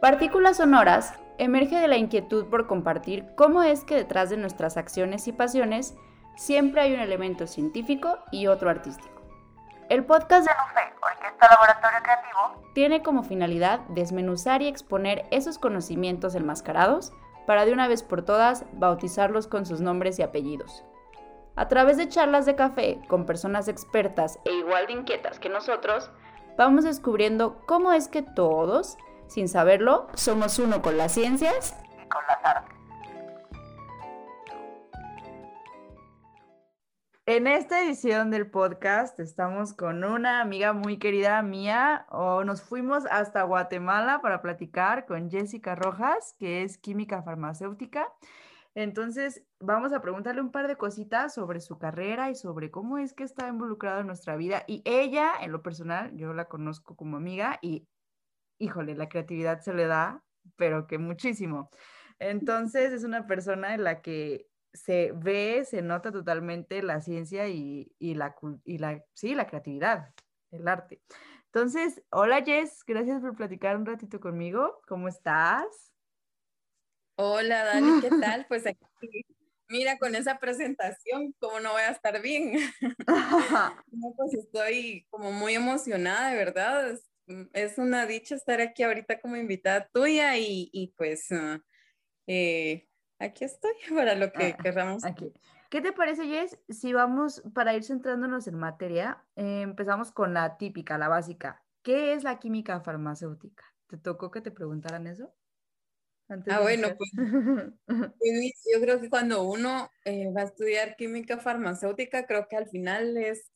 Partículas Sonoras emerge de la inquietud por compartir cómo es que detrás de nuestras acciones y pasiones siempre hay un elemento científico y otro artístico. El podcast de NUFE, Orquesta Laboratorio Creativo, tiene como finalidad desmenuzar y exponer esos conocimientos enmascarados para de una vez por todas bautizarlos con sus nombres y apellidos. A través de charlas de café con personas expertas e igual de inquietas que nosotros, vamos descubriendo cómo es que todos, sin saberlo, somos uno con las ciencias y con las artes. En esta edición del podcast estamos con una amiga muy querida mía, o nos fuimos hasta Guatemala para platicar con Jessica Rojas, que es química farmacéutica. Entonces, vamos a preguntarle un par de cositas sobre su carrera y sobre cómo es que está involucrada en nuestra vida. Y ella, en lo personal, yo la conozco como amiga y, híjole, la creatividad se le da, pero que muchísimo. Entonces, es una persona en la que se ve, se nota totalmente la ciencia y, la, y la, sí, la creatividad, el arte. Entonces, hola Jess, gracias por platicar un ratito conmigo. ¿Cómo estás? Hola Dani, ¿qué tal? Pues aquí, mira, con esa presentación, ¿cómo no voy a estar bien? no, pues estoy como muy emocionada, de verdad. Es, una dicha estar aquí ahorita como invitada tuya y, pues ah, eh, aquí estoy para lo que ah, queramos. Aquí. ¿Qué te parece, Jess? Si vamos, para ir centrándonos en materia, eh, empezamos con la típica, la básica. ¿Qué es la química farmacéutica? ¿Te tocó que te preguntaran eso? ah, bueno, pues, pues yo creo que cuando uno eh, va a estudiar química farmacéutica, creo que al final es,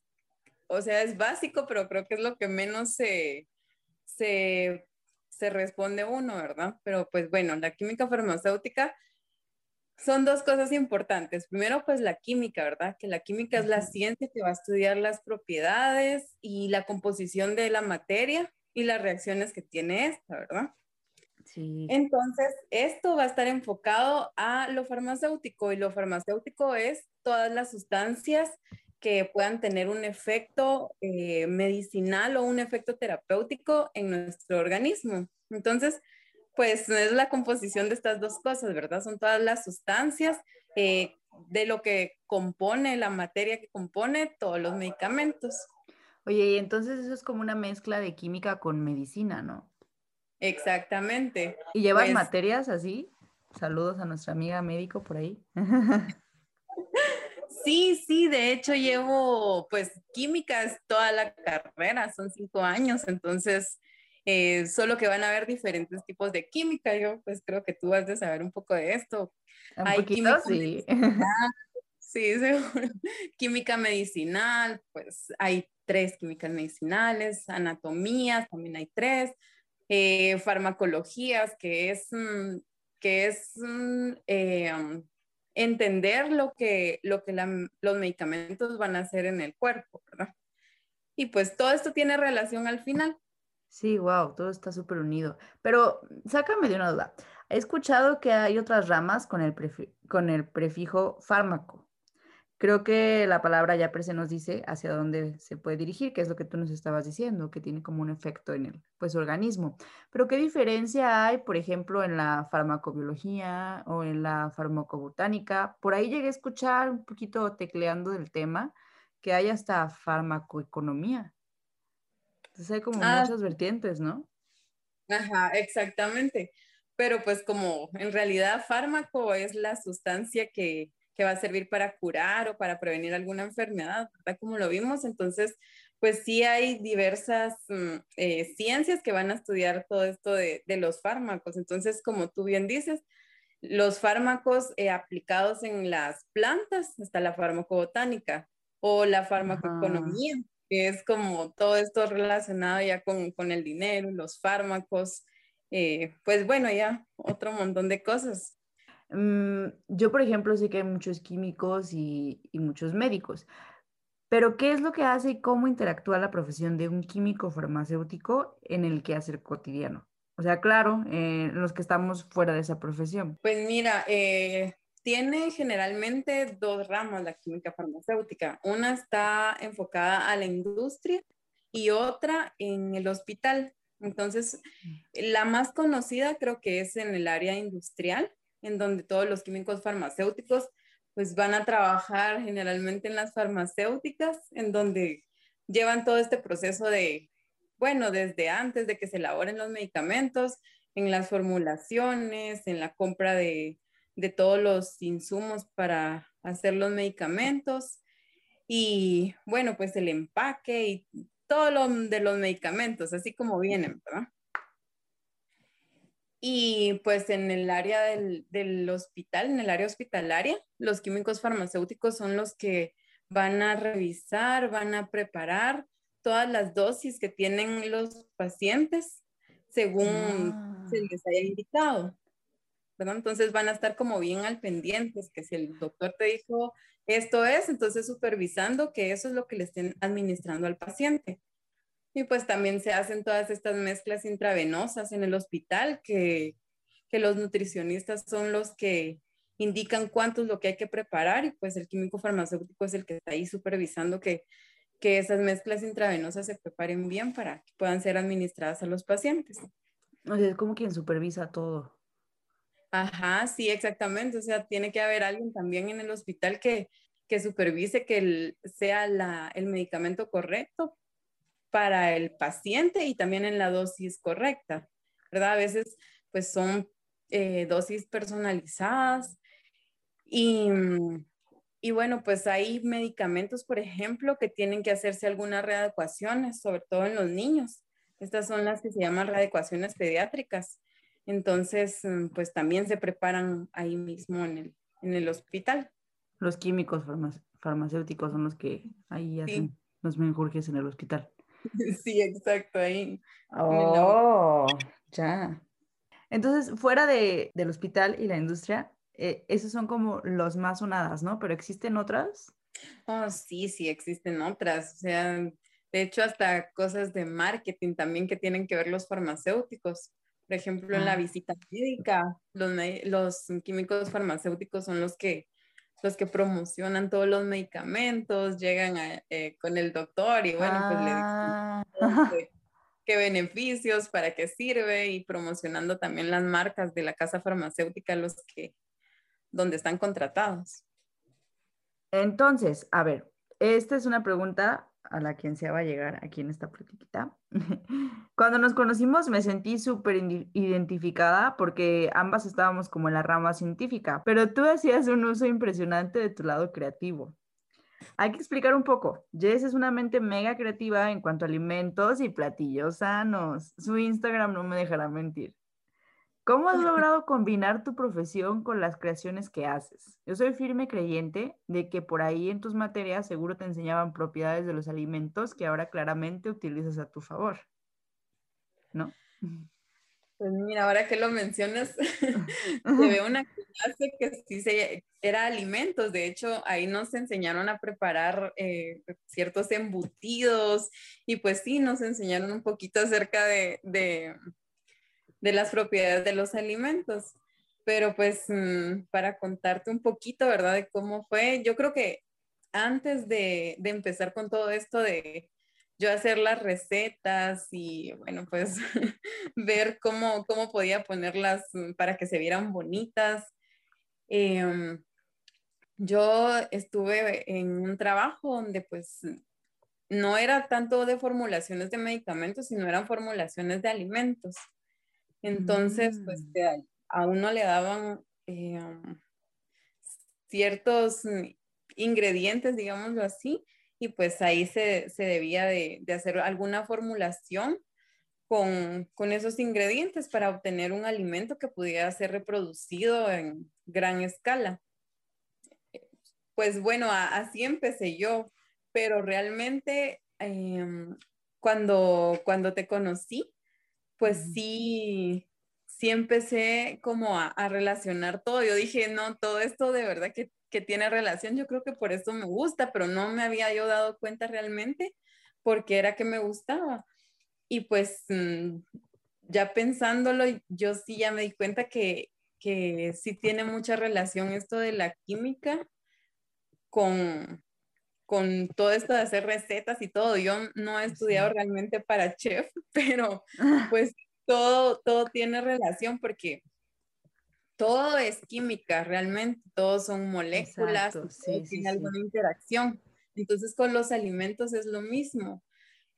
o sea, es básico, pero creo que es lo que menos se, se, se responde uno, ¿verdad? Pero pues bueno, la química farmacéutica son dos cosas importantes. Primero, pues la química, ¿verdad? Que la química es la ciencia que va a estudiar las propiedades y la composición de la materia y las reacciones que tiene esta, ¿verdad? Entonces, esto va a estar enfocado a lo farmacéutico y lo farmacéutico es todas las sustancias que puedan tener un efecto eh, medicinal o un efecto terapéutico en nuestro organismo. Entonces, pues es la composición de estas dos cosas, ¿verdad? Son todas las sustancias eh, de lo que compone la materia que compone todos los medicamentos. Oye, y entonces eso es como una mezcla de química con medicina, ¿no? Exactamente. ¿Y llevas pues materias así? Saludos a nuestra amiga médico por ahí. Sí, sí, de hecho llevo pues químicas toda la carrera, son cinco años, entonces eh, solo que van a haber diferentes tipos de química. Yo pues creo que tú has de saber un poco de esto. Un Hay poquito, sí. Sí, seguro. Química medicinal, pues hay tres químicas medicinales, anatomías, también hay tres, eh, farmacologías, que es, mm, que es mm, eh, um, entender lo que, lo que los medicamentos van a hacer en el cuerpo, ¿verdad? Y pues todo esto tiene relación al final. Sí, wow, todo está súper unido. Pero sácame de una duda. He escuchado que hay otras ramas con el, con el prefijo fármaco creo que la palabra ya se nos dice hacia dónde se puede dirigir, que es lo que tú nos estabas diciendo, que tiene como un efecto en el pues, organismo. Pero ¿qué diferencia hay, por ejemplo, en la farmacobiología o en la farmacobotánica? Por ahí llegué a escuchar un poquito tecleando del tema que hay hasta farmacoeconomía. Entonces hay como ah. muchas vertientes, ¿no? Ajá, exactamente. Pero pues como en realidad fármaco es la sustancia que que va a servir para curar o para prevenir alguna enfermedad, ¿verdad? Como lo vimos, entonces, pues sí hay diversas mm, eh, ciencias que van a estudiar todo esto de, los fármacos. Entonces, como tú bien dices, los fármacos eh, aplicados en las plantas, está la farmacobotánica o la farmacoeconomía, que es como todo esto relacionado ya con, el dinero, los fármacos, eh, pues bueno, ya otro montón de cosas. Mm, yo, por ejemplo, sé que hay muchos químicos y, muchos médicos, pero ¿qué es lo que hace y cómo interactúa la profesión de un químico farmacéutico en el quehacer cotidiano? O sea, claro, eh, los que estamos fuera de esa profesión. Pues mira, eh, tiene generalmente dos ramas la química farmacéutica. Una está enfocada a la industria y otra en el hospital. Entonces, la más conocida creo que es en el área industrial, en donde todos los químicos farmacéuticos pues van a trabajar generalmente en las farmacéuticas, en donde llevan todo este proceso de, bueno, desde antes de que se elaboren los medicamentos, en las formulaciones, en la compra de, de todos los insumos para hacer los medicamentos y bueno, pues el empaque y todo lo de los medicamentos, así como vienen, ¿verdad? Y pues en el área del, del, hospital, en el área hospitalaria, los químicos farmacéuticos son los que van a revisar, van a preparar todas las dosis que tienen los pacientes según ah. se les haya indicado. ¿verdad? Entonces van a estar como bien al pendientes, que si el doctor te dijo esto es, entonces supervisando que eso es lo que le estén administrando al paciente. Y pues también se hacen todas estas mezclas intravenosas en el hospital que, que los nutricionistas son los que indican cuánto es lo que hay que preparar y pues el químico farmacéutico es el que está ahí supervisando que, que esas mezclas intravenosas se preparen bien para que puedan ser administradas a los pacientes. O sea, es como quien supervisa todo. Ajá, sí, exactamente. O sea, tiene que haber alguien también en el hospital que, que supervise que sea la, el medicamento correcto para el paciente y también en la dosis correcta, ¿verdad? A veces pues son eh, dosis personalizadas y, y, bueno, pues hay medicamentos, por ejemplo, que tienen que hacerse algunas readecuaciones, sobre todo en los niños. Estas son las que se llaman readecuaciones pediátricas. Entonces, mm, pues también se preparan ahí mismo en el, en el hospital. Los químicos farmacéuticos son los que ahí hacen los menjurjes en el hospital. Sí, exacto, ahí. Oh, ya. Entonces, fuera de, del hospital y la industria, eh, esos son como los más sonadas, ¿no? Pero ¿existen otras? Oh, sí, sí, existen otras. O sea, de hecho, hasta cosas de marketing también que tienen que ver los farmacéuticos. Por ejemplo, en la ah. visita médica, los, los químicos farmacéuticos son los que los que promocionan todos los medicamentos, llegan eh, con el doctor y bueno, pues le ah. qué beneficios, para qué sirve y promocionando también las marcas de la casa farmacéutica los que donde están contratados. Entonces, a ver, esta es una pregunta a la quien se va a llegar aquí en esta platiquita. Cuando nos conocimos me sentí súper identificada porque ambas estábamos como en la rama científica, pero tú hacías un uso impresionante de tu lado creativo. Hay que explicar un poco. Jess es una mente mega creativa en cuanto a alimentos y platillos sanos. Su Instagram no me dejará mentir. ¿Cómo has logrado combinar tu profesión con las creaciones que haces? Yo soy firme creyente de que por ahí en tus materias seguro te enseñaban propiedades de los alimentos que ahora claramente utilizas a tu favor. ¿No? Pues mira, ahora que lo mencionas, se ve una clase que sí se, era alimentos. De hecho, ahí nos enseñaron a preparar eh, ciertos embutidos y pues sí, nos enseñaron un poquito acerca de de las propiedades de los alimentos. Pero pues mm, para contarte un poquito, ¿verdad? De cómo fue, yo creo que antes de, empezar con todo esto de yo hacer las recetas y bueno, pues ver cómo, cómo podía ponerlas para que se vieran bonitas. Em, yo estuve en un trabajo donde pues no era tanto de formulaciones de medicamentos, sino eran formulaciones de alimentos. Entonces, pues mm. a uno le daban eh, um, ciertos ingredientes, digámoslo así, y pues ahí se, debía de, hacer alguna formulación con, con, esos ingredientes para obtener un alimento que pudiera ser reproducido en gran escala. Pues bueno, así empecé yo, pero realmente em, cuando, cuando te conocí, pues sí, sí empecé como a, relacionar todo. Yo dije, no, todo esto de verdad que, tiene relación, yo creo que por eso me gusta, pero no me había yo dado cuenta realmente porque era que me gustaba. Y pues mm, ya pensándolo, yo sí ya me di cuenta que, que sí tiene mucha relación esto de la química con, con todo esto de hacer recetas y todo. Yo no he estudiado realmente para chef, pero pues todo, todo tiene relación porque todo es química, realmente, todos son moléculas, tiene alguna interacción. Entonces con los alimentos es lo mismo.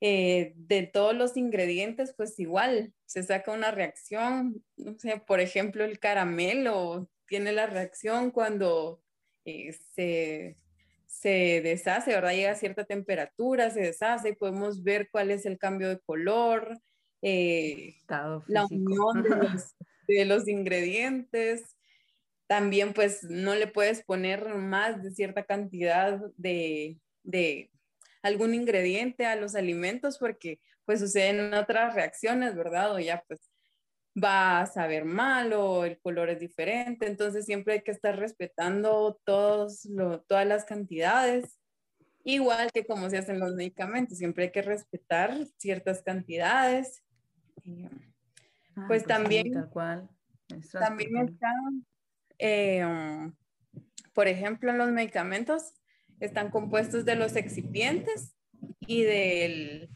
Eh, de todos los ingredientes, pues igual, se saca una reacción, no sé, por ejemplo, el caramelo tiene la reacción cuando eh, se, se deshace, ¿verdad? Llega a cierta temperatura, se deshace y podemos ver cuál es el cambio de color, eh, la unión de los, de los ingredientes. También pues no le puedes poner más de cierta cantidad de, de algún ingrediente a los alimentos porque pues suceden otras reacciones, ¿verdad? O ya pues va a saber mal o el color es diferente, entonces siempre hay que estar respetando todos todas las cantidades, igual que como se hacen los medicamentos, siempre hay que respetar ciertas cantidades. Ah, pues, pues también, tal cual. también están, eh, por ejemplo, en los medicamentos están compuestos de los excipientes y del,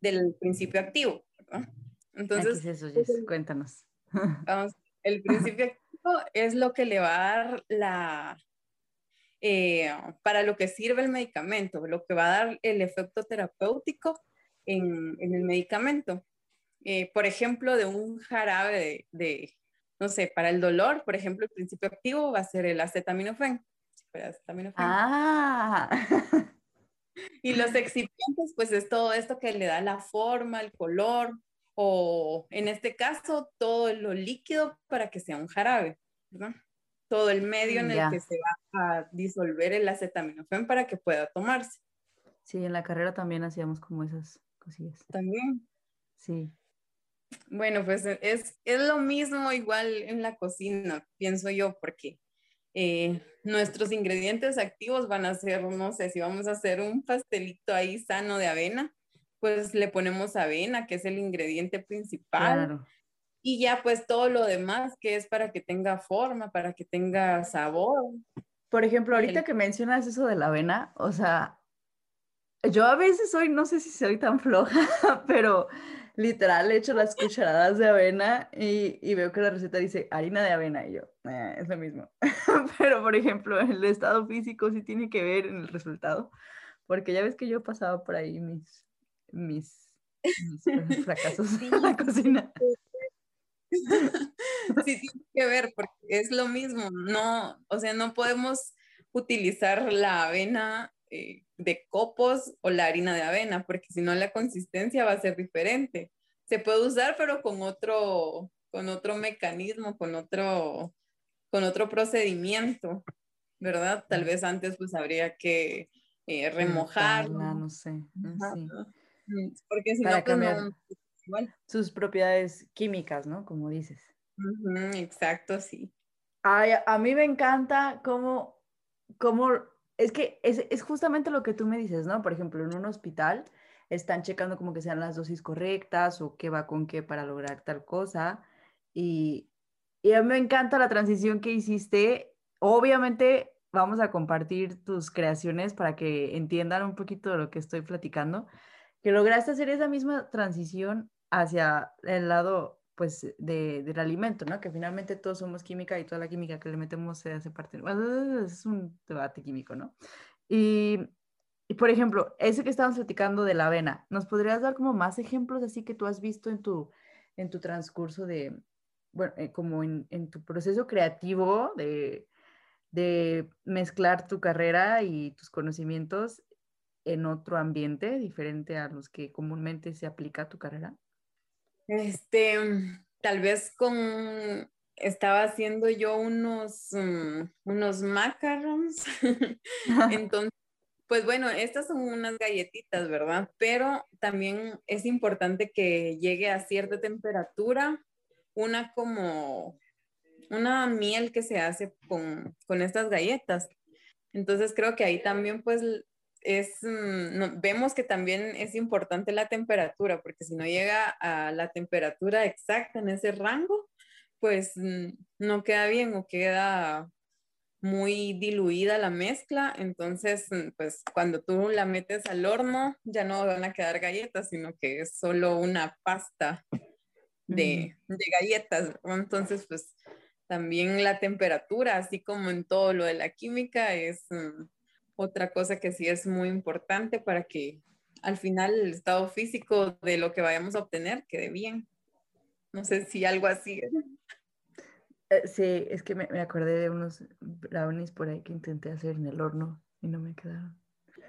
del principio activo. Entonces, ¿qué es eso, Jess? Cuéntanos. Vamos, el principio activo es lo que le va a dar la, eh, para lo que sirve el medicamento, lo que va a dar el efecto terapéutico en, en el medicamento. Eh, por ejemplo, de un jarabe de, de, no sé, para el dolor, por ejemplo, el principio activo va a ser el acetaminofén. Ah. Y los excipientes, pues es todo esto que le da la forma, el color, o en este caso, todo lo líquido para que sea un jarabe, ¿verdad? Todo el medio en el que se va a disolver el acetaminofén para que pueda tomarse. Sí, en la carrera también hacíamos como esas cosillas. También. Sí. Bueno, pues es, es lo mismo igual en la cocina, pienso yo, porque eh, nuestros ingredientes activos van a ser, no sé, si vamos a hacer un pastelito ahí sano de avena, pues le ponemos avena, que es el ingrediente principal. Y ya pues todo lo demás que es para que tenga forma, para que tenga sabor. Por ejemplo, ahorita que mencionas eso de la avena, o sea, yo a veces soy, no sé si soy tan floja, pero literal he hecho las cucharadas de avena y, veo que la receta dice harina de avena y yo, eh, es lo mismo. Pero por ejemplo, el estado físico sí tiene que ver en el resultado, porque ya ves que yo he pasado por ahí mis, mis, fracasos en la cocina. Sí, tiene que ver, porque es lo mismo, no, o sea, no podemos utilizar la avena eh, de copos o la harina de avena, porque si no la consistencia va a ser diferente. Se puede usar, pero con otro, con otro mecanismo, con otro, con otro procedimiento, ¿verdad? Tal vez antes pues habría que eh, remojar. No sé. Mm, porque si no, pues, cambiar sus propiedades químicas, ¿no? Como dices. exacto, sí. a mí me encanta cómo, cómo es que es, justamente lo que tú me dices, ¿no? Por ejemplo, en un hospital están checando como que sean las dosis correctas o qué va con qué para lograr tal cosa. Y, y a mí me encanta la transición que hiciste. Obviamente vamos a compartir tus creaciones para que entiendan un poquito de lo que estoy platicando, que lograste hacer esa misma transición hacia el lado pues de, del alimento, ¿no? Que finalmente todos somos química y toda la química que le metemos se hace parte, es un debate químico, ¿no? Y, y, por ejemplo, ese que estábamos platicando de la avena, ¿nos podrías dar como más ejemplos así que tú has visto en tu, en tu transcurso de, bueno, eh, como en, en, tu proceso creativo de, de mezclar tu carrera y tus conocimientos en otro ambiente diferente a los que comúnmente se aplica a tu carrera? Este, tal vez con, estaba haciendo yo unos, mm, unos macarons. Entonces, pues bueno, estas son unas galletitas, ¿verdad? Pero también es importante que llegue a cierta temperatura, una como una miel que se hace con, con estas galletas. Entonces creo que ahí también pues es, mm, vemos que también es importante la temperatura, porque si no llega a la temperatura exacta en ese rango, pues mm, no queda bien o queda muy diluida la mezcla, entonces mm, pues cuando tú la metes al horno ya no van a quedar galletas, sino que es solo una pasta de, de galletas. Entonces pues también la temperatura, así como en todo lo de la química, es otra cosa que sí es muy importante para que al final el estado físico de lo que vayamos a obtener quede bien. No sé si algo así. Eh, sí, es que me, acordé de unos brownies por ahí que intenté hacer en el horno y no me quedaron.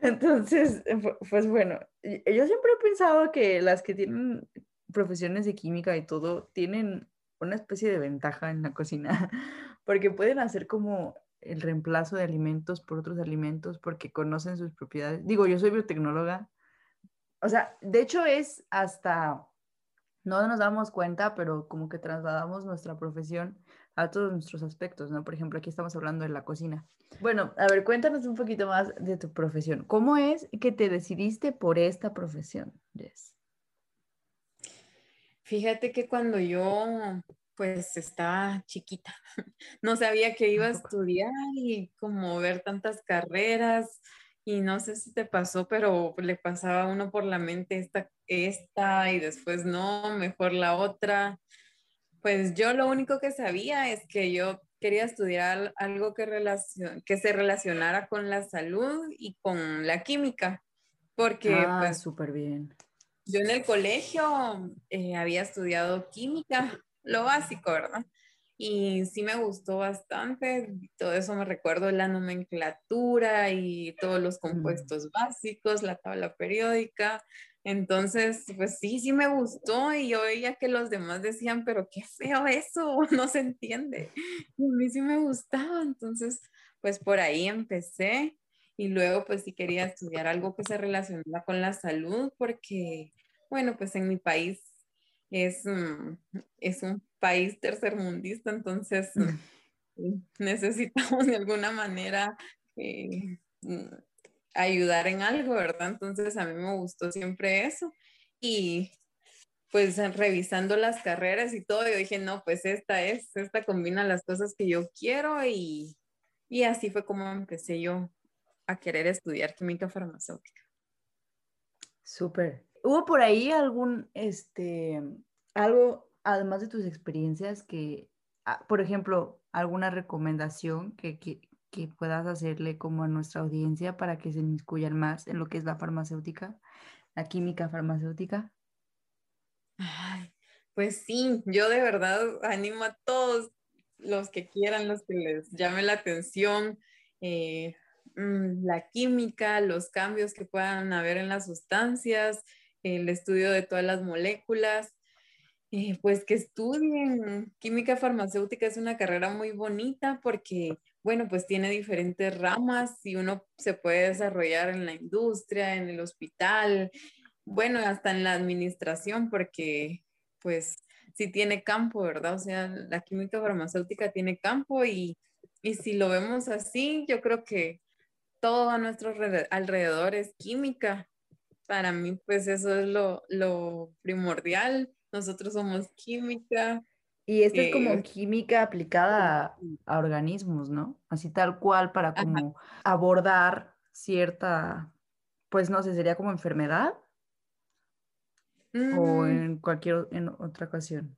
Entonces, pues bueno, yo siempre he pensado que las que tienen profesiones de química y todo tienen una especie de ventaja en la cocina, porque pueden hacer como el reemplazo de alimentos por otros alimentos porque conocen sus propiedades. Digo, yo soy biotecnóloga. O sea, de hecho es hasta, no nos damos cuenta, pero como que trasladamos nuestra profesión a todos nuestros aspectos, ¿no? Por ejemplo, aquí estamos hablando de la cocina. Bueno, a ver, cuéntanos un poquito más de tu profesión. ¿Cómo es que te decidiste por esta profesión, Jess? Fíjate que cuando yo pues estaba chiquita, no sabía que iba a estudiar y como ver tantas carreras y no sé si te pasó, pero le pasaba a uno por la mente esta, esta y después no, mejor la otra. Pues yo lo único que sabía es que yo quería estudiar algo que, que se relacionara con la salud y con la química, porque ah, pues súper bien. Yo en el colegio eh, había estudiado química, lo básico, ¿verdad? Y sí me gustó bastante, todo eso me recuerdo la nomenclatura y todos los compuestos básicos, la tabla periódica, entonces, pues sí, sí me gustó y yo veía que los demás decían, pero qué feo eso, no se entiende. Y a mí sí me gustaba, entonces, pues por ahí empecé y luego pues sí quería estudiar algo que se relacionara con la salud porque, bueno, pues en mi país es, mm, es un país tercermundista, entonces mm, necesitamos de alguna manera eh, mm, ayudar en algo, ¿verdad? Entonces a mí me gustó siempre eso. Y pues revisando las carreras y todo, yo dije, no, pues esta es, esta combina las cosas que yo quiero y, y así fue como empecé yo a querer estudiar química farmacéutica. Súper. ¿Hubo por ahí algún, este, algo, además de tus experiencias, que, ah, por ejemplo, alguna recomendación que, que, que puedas hacerle como a nuestra audiencia para que se inmiscuyan más en lo que es la farmacéutica, la química farmacéutica? pues sí, yo de verdad animo a todos los que quieran, los que les llame la atención, eh, mm, la química, los cambios que puedan haber en las sustancias, el estudio de todas las moléculas, eh, pues que estudien. Química farmacéutica es una carrera muy bonita porque bueno, pues tiene diferentes ramas y uno se puede desarrollar en la industria, en el hospital, bueno, hasta en la administración, porque pues sí tiene campo, ¿verdad? O sea, la química farmacéutica tiene campo y, si lo vemos así, yo creo que todo a nuestro alrededor es química. Para mí, pues eso es lo, lo primordial. Nosotros somos química, y esta es como química aplicada a, organismos, ¿no? Así tal cual para como abordar cierta, pues no sé, sería como enfermedad o mm. en cualquier en otra ocasión.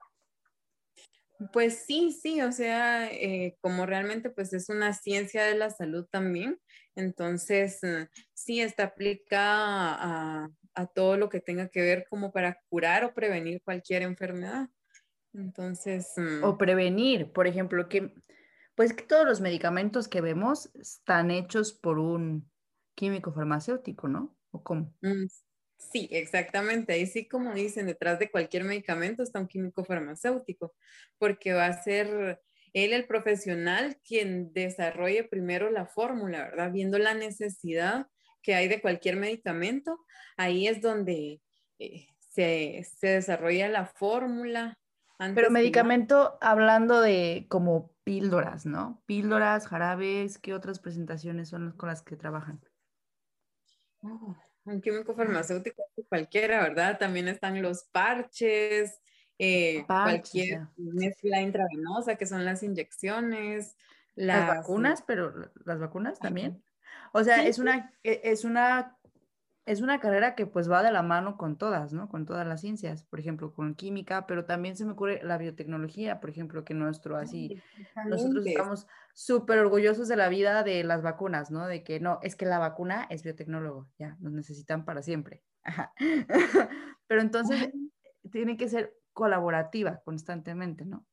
Pues sí, sí, o sea, eh, como realmente pues es una ciencia de la salud también, entonces eh, sí está aplicada a, a todo lo que tenga que ver como para curar o prevenir cualquier enfermedad. Entonces. Mm, o prevenir, por ejemplo, que pues que todos los medicamentos que vemos están hechos por un químico farmacéutico, ¿no? ¿O cómo? Sí, exactamente. Ahí sí, como dicen, detrás de cualquier medicamento está un químico farmacéutico, porque va a ser él el profesional quien desarrolle primero la fórmula, ¿verdad? Viendo la necesidad que hay de cualquier medicamento, ahí es donde eh, se, se desarrolla la fórmula, pero medicamento, hablando de como píldoras, ¿no? Píldoras, jarabes, ¿qué otras presentaciones son con las que trabajan? Un químico farmacéutico cualquiera, ¿verdad? También están los parches, eh, cualquier mezcla intravenosa, que son las inyecciones. las, vacunas, pero las vacunas también. O sea, es una, e, es una es una carrera que pues va de la mano con todas, ¿no? Con todas las ciencias, por ejemplo, con química, pero también se me ocurre la biotecnología, por ejemplo, que nuestro así, nosotros estamos súper orgullosos de la vida de las vacunas, ¿no? De que no, es que la vacuna es biotecnólogo, ya, nos necesitan para siempre. pero entonces tiene que ser colaborativa constantemente, ¿no?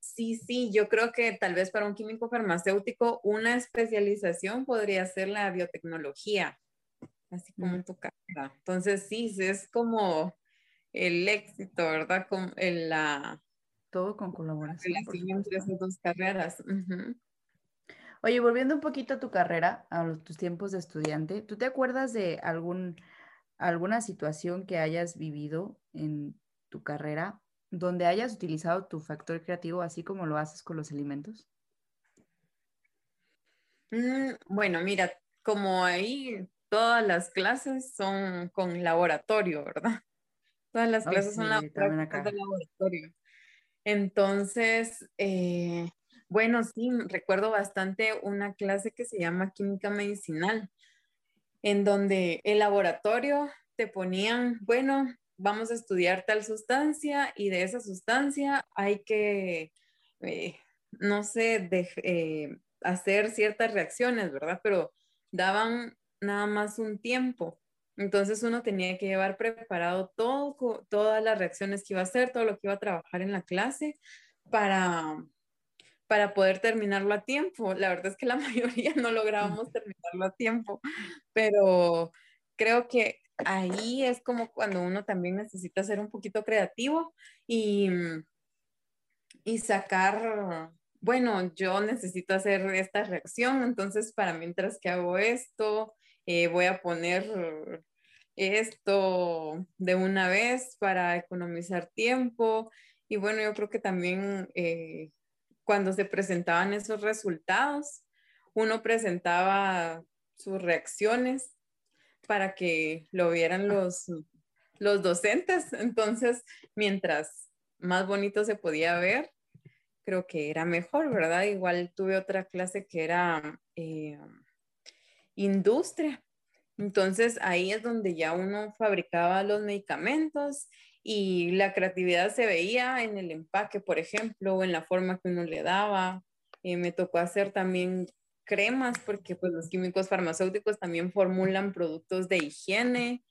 Sí, sí, yo creo que tal vez para un químico farmacéutico una especialización podría ser la biotecnología así como en tu carrera. Entonces, sí, es como el éxito, ¿verdad? Con la... Todo con colaboración. entre esas dos carreras. Oye, volviendo un poquito a tu carrera, a tus tiempos de estudiante, ¿tú te acuerdas de algún, alguna situación que hayas vivido en tu carrera donde hayas utilizado tu factor creativo así como lo haces con los alimentos? Mm, bueno, mira, como ahí todas las clases son con laboratorio, ¿verdad? Todas las clases son de laboratorio. Entonces, eh, bueno, sí, recuerdo bastante una clase que se llama química medicinal, en donde el laboratorio te ponían, bueno, vamos a estudiar tal sustancia y de esa sustancia hay que, eh, no sé, eh, hacer ciertas reacciones, ¿verdad? Pero daban nada más un tiempo. Entonces uno tenía que llevar preparado todo, todas las reacciones que iba a hacer, todo lo que iba a trabajar en la clase para, para poder terminarlo a tiempo. La verdad es que la mayoría no lográbamos terminarlo a tiempo, pero creo que ahí es como cuando uno también necesita ser un poquito creativo y, y sacar, bueno, yo necesito hacer esta reacción, entonces para mientras que hago esto, eh, voy a poner esto de una vez para economizar tiempo. Y bueno, yo creo que también eh, cuando se presentaban esos resultados, uno presentaba sus reacciones para que lo vieran los, los docentes. Entonces, mientras más bonito se podía ver, creo que era mejor, ¿verdad? Igual tuve otra clase que era eh, industria. Entonces ahí es donde ya uno fabricaba los medicamentos y la creatividad se veía en el empaque, por ejemplo, o en la forma que uno le daba. Eh, me tocó hacer también cremas porque pues los químicos farmacéuticos también formulan productos de higiene.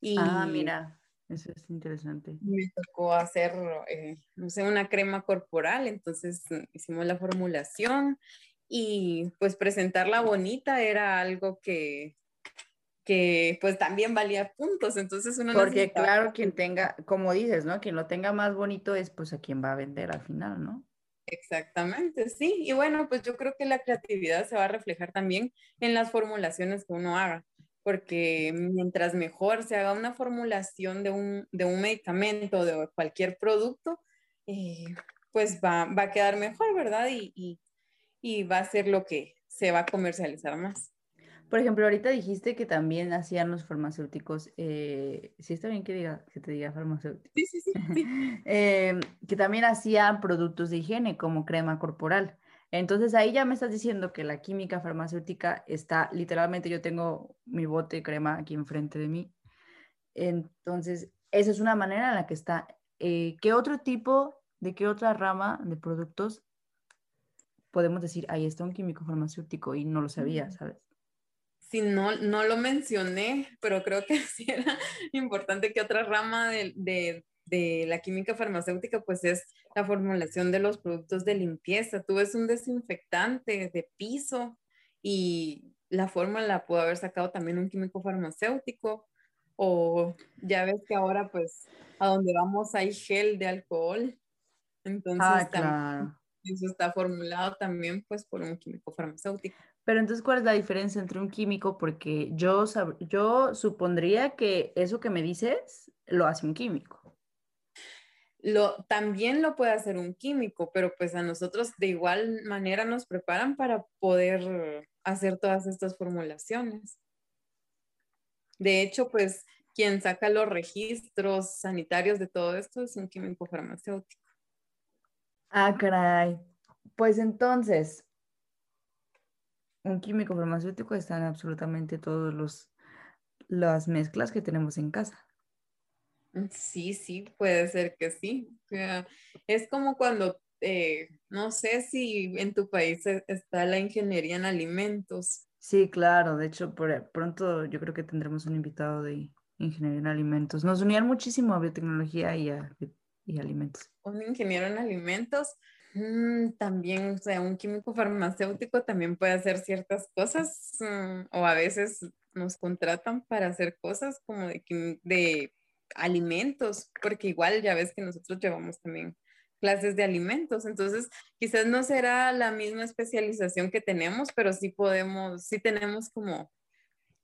Y ah, mira, eso es interesante. Me tocó hacer, eh, no sé, una crema corporal, entonces hicimos la formulación y pues presentarla bonita era algo que, que pues también valía puntos, entonces uno Porque claro, quien tenga, como dices, ¿no? Quien lo tenga más bonito es pues a quien va a vender al final, ¿no? Exactamente, sí. Y bueno, pues yo creo que la creatividad se va a reflejar también en las formulaciones que uno haga, porque mientras mejor se haga una formulación de un, de un medicamento, de cualquier producto, eh, pues va, va, a quedar mejor, ¿verdad? y, y va a ser lo que se va a comercializar más. Por ejemplo, ahorita dijiste que también hacían los farmacéuticos, eh, sí está bien que, diga, que te diga farmacéutico, sí, sí, sí, em, que también hacían productos de higiene como crema corporal. Entonces ahí ya me estás diciendo que la química farmacéutica está, literalmente yo tengo mi bote de crema aquí enfrente de mí. Entonces, esa es una manera en la que está. Eh, ¿Qué otro tipo, de qué otra rama de productos podemos decir, ahí está un químico farmacéutico y no lo sabía, ¿sabes? Sí, no, no lo mencioné, pero creo que sí era importante que otra rama de, de, de, la química farmacéutica pues es la formulación de los productos de limpieza. Tú ves un desinfectante de piso y la fórmula la pudo haber sacado también un químico farmacéutico o ya ves que ahora pues a donde vamos hay gel de alcohol. Entonces, ah, claro eso está formulado también pues por un químico farmacéutico. Pero entonces, ¿cuál es la diferencia entre un químico? Porque yo, yo supondría que eso que me dices lo hace un químico. Lo, también lo puede hacer un químico, pero pues a nosotros de igual manera nos preparan para poder hacer todas estas formulaciones. De hecho, pues quien saca los registros sanitarios de todo esto es un químico farmacéutico. Ah, caray. Pues entonces, un químico farmacéutico está en absolutamente todos los las mezclas que tenemos en casa. Sí, sí, puede ser que sí. es como cuando, eh, no sé si en tu país e, está la ingeniería en alimentos. Sí, claro. De hecho, por, pronto yo creo que tendremos un invitado de ingeniería en alimentos. Nos unían muchísimo a biotecnología y a y alimentos. Un ingeniero en alimentos. Mm, también, o sea, un químico farmacéutico también puede hacer ciertas cosas mm, o a veces nos contratan para hacer cosas como de, de alimentos, porque igual ya ves que nosotros llevamos también clases de alimentos, entonces quizás no será la misma especialización que tenemos, pero sí podemos, sí tenemos como...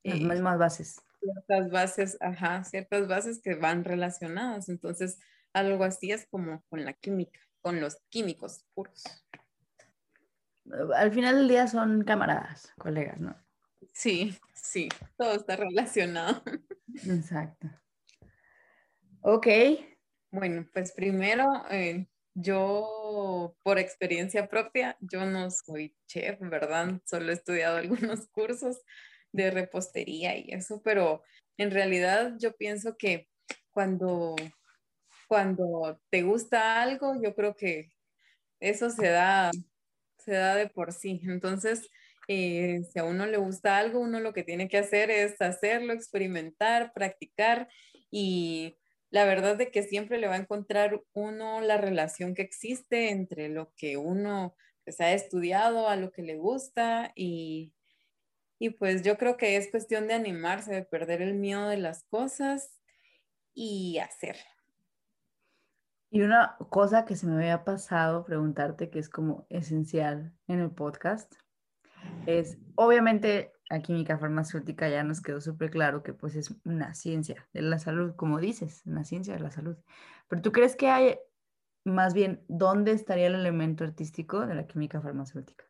Las eh, mismas bases. Ciertas bases, ajá, ciertas bases que van relacionadas, entonces algo así es como con la química, con los químicos puros. Al final del día son camaradas, colegas, ¿no? Sí, sí, todo está relacionado. Exacto. Ok. Bueno, pues primero, eh, yo por experiencia propia, yo no soy chef, ¿verdad? Solo he estudiado algunos cursos de repostería y eso, pero en realidad yo pienso que cuando cuando te gusta algo, yo creo que eso se da, se da de por sí. Entonces, eh, si a uno le gusta algo, uno lo que tiene que hacer es hacerlo, experimentar, practicar y la verdad de que siempre le va a encontrar uno la relación que existe entre lo que uno pues, ha estudiado, a lo que le gusta y, y pues yo creo que es cuestión de animarse, de perder el miedo de las cosas y hacer. Y una cosa que se me había pasado preguntarte, que es como esencial en el podcast, es, obviamente, la química farmacéutica ya nos quedó súper claro que pues es una ciencia de la salud, como dices, una ciencia de la salud. Pero tú crees que hay, más bien, ¿dónde estaría el elemento artístico de la química farmacéutica?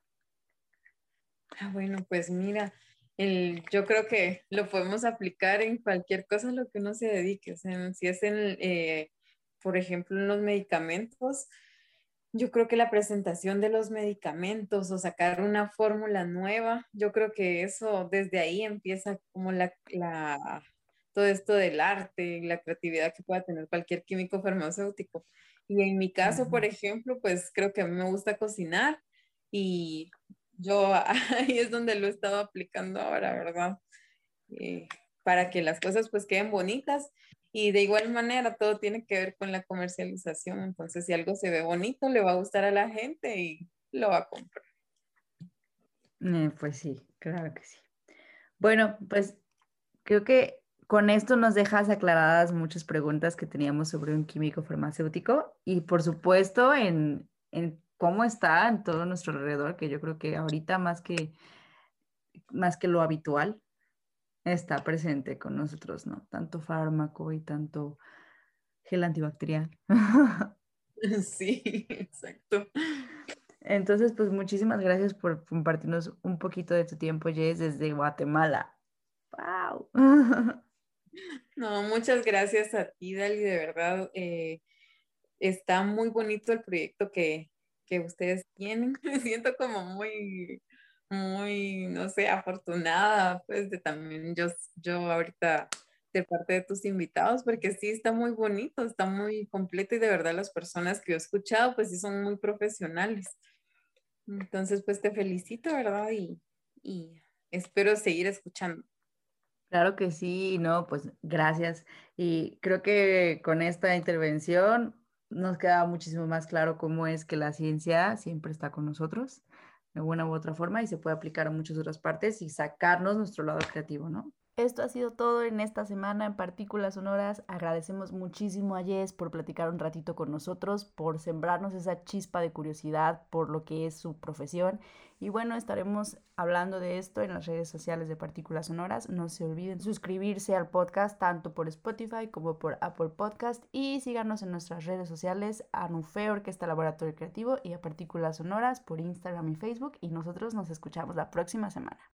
Ah, bueno, pues mira, el, yo creo que lo podemos aplicar en cualquier cosa a lo que uno se dedique. O sea, si es en, eh, por ejemplo, en los medicamentos, yo creo que la presentación de los medicamentos o sacar una fórmula nueva, yo creo que eso desde ahí empieza como la, todo esto del arte y la creatividad que pueda tener cualquier químico farmacéutico. Y en mi caso, por ejemplo, pues creo que a mí me gusta cocinar y yo ahí es donde lo he estado aplicando ahora, ¿verdad? Eh, para que las cosas pues queden bonitas y de igual manera, todo tiene que ver con la comercialización. Entonces, si algo se ve bonito, le va a gustar a la gente y lo va a comprar. Eh, pues sí, claro que sí. Bueno, pues creo que con esto nos dejas aclaradas muchas preguntas que teníamos sobre un químico farmacéutico y por supuesto en, en cómo está en todo nuestro alrededor, que yo creo que ahorita más que, más que lo habitual, está presente con nosotros, ¿no? Tanto fármaco y tanto gel antibacterial. Sí, exacto. Entonces, pues muchísimas gracias por compartirnos un poquito de tu tiempo, Jess, desde Guatemala. ¡Wow! No, muchas gracias a ti, Dali, de verdad. Eh, está muy bonito el proyecto que, que ustedes tienen. Me siento como muy muy, no sé, afortunada, pues, de también yo, yo ahorita de parte de tus invitados, porque sí está muy bonito, está muy completo y de verdad las personas que he escuchado, pues sí son muy profesionales. Entonces, pues te felicito, ¿verdad? Y, y espero seguir escuchando. Claro que sí, no, pues gracias. Y creo que con esta intervención nos queda muchísimo más claro cómo es que la ciencia siempre está con nosotros de una u otra forma y se puede aplicar a muchas otras partes y sacarnos nuestro lado creativo, ¿no? Esto ha sido todo en esta semana en Partículas Sonoras. Agradecemos muchísimo a Jess por platicar un ratito con nosotros, por sembrarnos esa chispa de curiosidad por lo que es su profesión. Y bueno, estaremos hablando de esto en las redes sociales de Partículas Sonoras. No se olviden suscribirse al podcast tanto por Spotify como por Apple Podcast y síganos en nuestras redes sociales a Nufe Orquesta Laboratorio Creativo y a Partículas Sonoras por Instagram y Facebook. Y nosotros nos escuchamos la próxima semana.